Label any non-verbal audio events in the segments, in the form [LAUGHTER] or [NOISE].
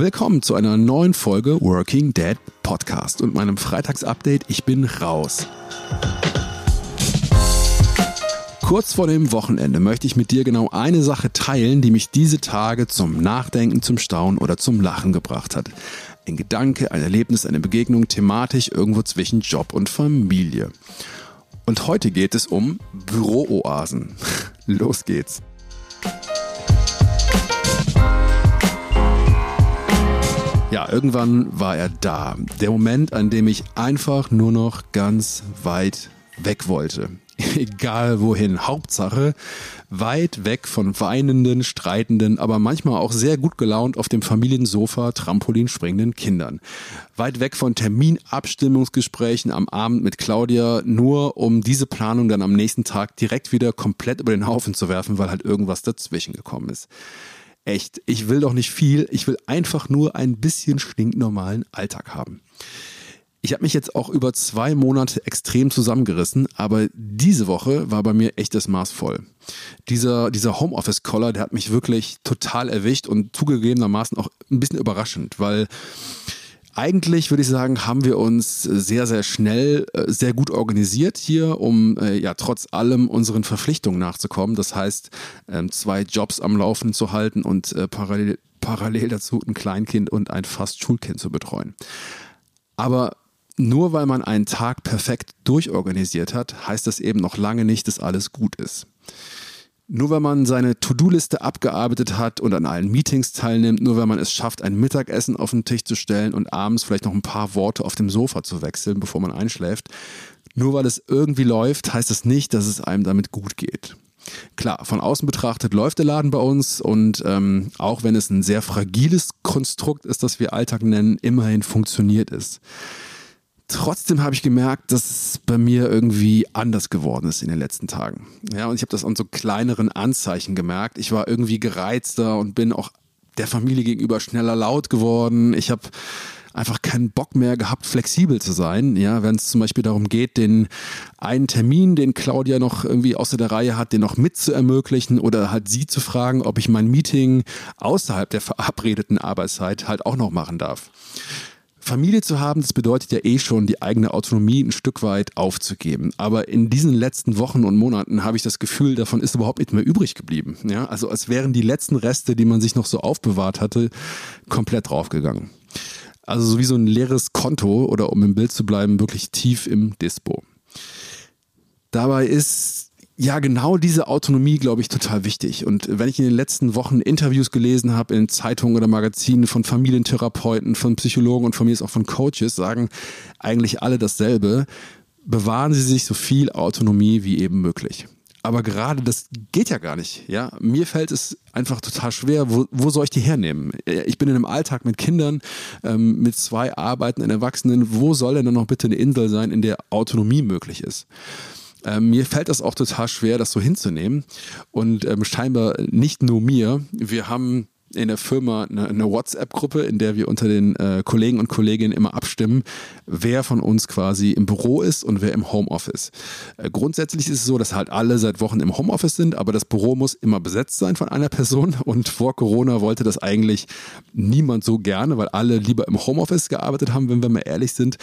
Willkommen zu einer neuen Folge Working Dead Podcast und meinem Freitagsupdate. Ich bin raus. Kurz vor dem Wochenende möchte ich mit dir genau eine Sache teilen, die mich diese Tage zum Nachdenken, zum Staunen oder zum Lachen gebracht hat. Ein Gedanke, ein Erlebnis, eine Begegnung, thematisch irgendwo zwischen Job und Familie. Und heute geht es um Bürooasen. [LAUGHS] Los geht's. Ja, irgendwann war er da. Der Moment, an dem ich einfach nur noch ganz weit weg wollte. [LAUGHS] Egal wohin. Hauptsache weit weg von weinenden, streitenden, aber manchmal auch sehr gut gelaunt auf dem Familiensofa Trampolin springenden Kindern. Weit weg von Terminabstimmungsgesprächen am Abend mit Claudia, nur um diese Planung dann am nächsten Tag direkt wieder komplett über den Haufen zu werfen, weil halt irgendwas dazwischen gekommen ist. Echt, ich will doch nicht viel, ich will einfach nur ein bisschen stinknormalen Alltag haben. Ich habe mich jetzt auch über zwei Monate extrem zusammengerissen, aber diese Woche war bei mir echt das Maß voll. Dieser, dieser Homeoffice-Collar, der hat mich wirklich total erwischt und zugegebenermaßen auch ein bisschen überraschend, weil eigentlich würde ich sagen, haben wir uns sehr, sehr schnell, äh, sehr gut organisiert hier, um äh, ja trotz allem unseren Verpflichtungen nachzukommen. Das heißt, ähm, zwei Jobs am Laufen zu halten und äh, parallel, parallel dazu ein Kleinkind und ein fast Schulkind zu betreuen. Aber nur weil man einen Tag perfekt durchorganisiert hat, heißt das eben noch lange nicht, dass alles gut ist. Nur wenn man seine To-Do-Liste abgearbeitet hat und an allen Meetings teilnimmt, nur wenn man es schafft, ein Mittagessen auf den Tisch zu stellen und abends vielleicht noch ein paar Worte auf dem Sofa zu wechseln, bevor man einschläft, nur weil es irgendwie läuft, heißt das nicht, dass es einem damit gut geht. Klar, von außen betrachtet läuft der Laden bei uns und ähm, auch wenn es ein sehr fragiles Konstrukt ist, das wir Alltag nennen, immerhin funktioniert es. Trotzdem habe ich gemerkt, dass es bei mir irgendwie anders geworden ist in den letzten Tagen. Ja, und ich habe das an so kleineren Anzeichen gemerkt. Ich war irgendwie gereizter und bin auch der Familie gegenüber schneller laut geworden. Ich habe einfach keinen Bock mehr gehabt, flexibel zu sein. Ja, wenn es zum Beispiel darum geht, den einen Termin, den Claudia noch irgendwie außer der Reihe hat, den noch mit zu ermöglichen oder halt sie zu fragen, ob ich mein Meeting außerhalb der verabredeten Arbeitszeit halt auch noch machen darf. Familie zu haben, das bedeutet ja eh schon, die eigene Autonomie ein Stück weit aufzugeben. Aber in diesen letzten Wochen und Monaten habe ich das Gefühl, davon ist überhaupt nicht mehr übrig geblieben. Ja, also als wären die letzten Reste, die man sich noch so aufbewahrt hatte, komplett draufgegangen. Also so wie so ein leeres Konto oder um im Bild zu bleiben, wirklich tief im Dispo. Dabei ist ja, genau diese Autonomie, glaube ich, total wichtig. Und wenn ich in den letzten Wochen Interviews gelesen habe in Zeitungen oder Magazinen von Familientherapeuten, von Psychologen und von mir ist auch von Coaches, sagen eigentlich alle dasselbe. Bewahren Sie sich so viel Autonomie wie eben möglich. Aber gerade das geht ja gar nicht. Ja, mir fällt es einfach total schwer. Wo, wo soll ich die hernehmen? Ich bin in einem Alltag mit Kindern, ähm, mit zwei arbeitenden Erwachsenen. Wo soll denn dann noch bitte eine Insel sein, in der Autonomie möglich ist? Ähm, mir fällt das auch total schwer, das so hinzunehmen. Und ähm, scheinbar nicht nur mir. Wir haben in der Firma eine, eine WhatsApp-Gruppe, in der wir unter den äh, Kollegen und Kolleginnen immer abstimmen, wer von uns quasi im Büro ist und wer im Homeoffice. Äh, grundsätzlich ist es so, dass halt alle seit Wochen im Homeoffice sind, aber das Büro muss immer besetzt sein von einer Person und vor Corona wollte das eigentlich niemand so gerne, weil alle lieber im Homeoffice gearbeitet haben, wenn wir mal ehrlich sind.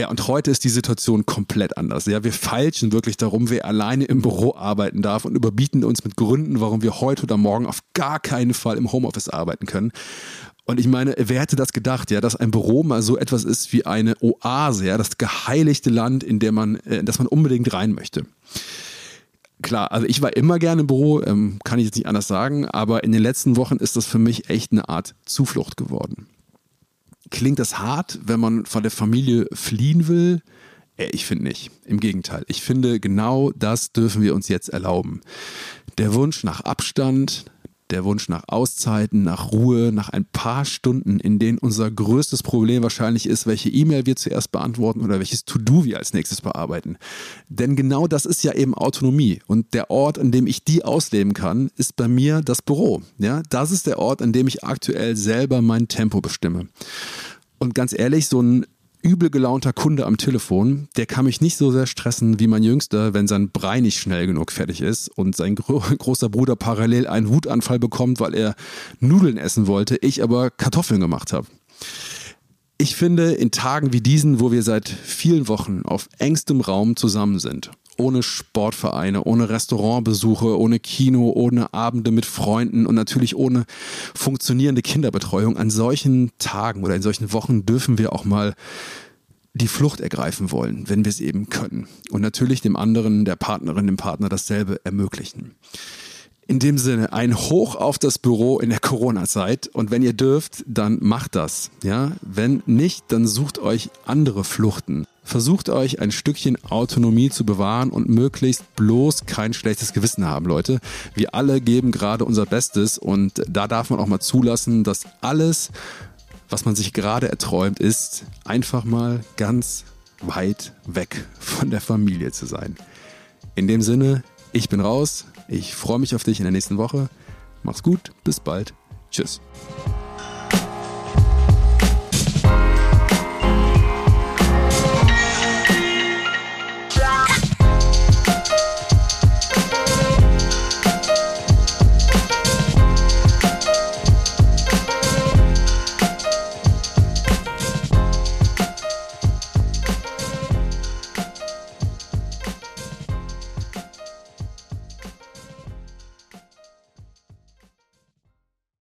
Ja, und heute ist die Situation komplett anders. Ja, wir feilschen wirklich darum, wer alleine im Büro arbeiten darf und überbieten uns mit Gründen, warum wir heute oder morgen auf gar keinen Fall im Homeoffice arbeiten können. Und ich meine, wer hätte das gedacht, ja, dass ein Büro mal so etwas ist wie eine Oase, ja, das geheiligte Land, in der man, in das man unbedingt rein möchte. Klar, also ich war immer gerne im Büro, ähm, kann ich jetzt nicht anders sagen, aber in den letzten Wochen ist das für mich echt eine Art Zuflucht geworden. Klingt das hart, wenn man von der Familie fliehen will? Äh, ich finde nicht. Im Gegenteil. Ich finde, genau das dürfen wir uns jetzt erlauben. Der Wunsch nach Abstand, der Wunsch nach Auszeiten, nach Ruhe, nach ein paar Stunden, in denen unser größtes Problem wahrscheinlich ist, welche E-Mail wir zuerst beantworten oder welches To-Do wir als nächstes bearbeiten. Denn genau das ist ja eben Autonomie. Und der Ort, an dem ich die ausleben kann, ist bei mir das Büro. Ja, das ist der Ort, an dem ich aktuell selber mein Tempo bestimme. Und ganz ehrlich, so ein übel gelaunter Kunde am Telefon, der kann mich nicht so sehr stressen wie mein Jüngster, wenn sein Brei nicht schnell genug fertig ist und sein gro [LAUGHS] großer Bruder parallel einen Wutanfall bekommt, weil er Nudeln essen wollte, ich aber Kartoffeln gemacht habe. Ich finde, in Tagen wie diesen, wo wir seit vielen Wochen auf engstem Raum zusammen sind, ohne Sportvereine, ohne Restaurantbesuche, ohne Kino, ohne Abende mit Freunden und natürlich ohne funktionierende Kinderbetreuung, an solchen Tagen oder in solchen Wochen dürfen wir auch mal die Flucht ergreifen wollen, wenn wir es eben können. Und natürlich dem anderen, der Partnerin, dem Partner dasselbe ermöglichen. In dem Sinne, ein Hoch auf das Büro in der Corona-Zeit. Und wenn ihr dürft, dann macht das. Ja, wenn nicht, dann sucht euch andere Fluchten. Versucht euch ein Stückchen Autonomie zu bewahren und möglichst bloß kein schlechtes Gewissen haben, Leute. Wir alle geben gerade unser Bestes und da darf man auch mal zulassen, dass alles, was man sich gerade erträumt, ist, einfach mal ganz weit weg von der Familie zu sein. In dem Sinne, ich bin raus. Ich freue mich auf dich in der nächsten Woche. Mach's gut, bis bald. Tschüss.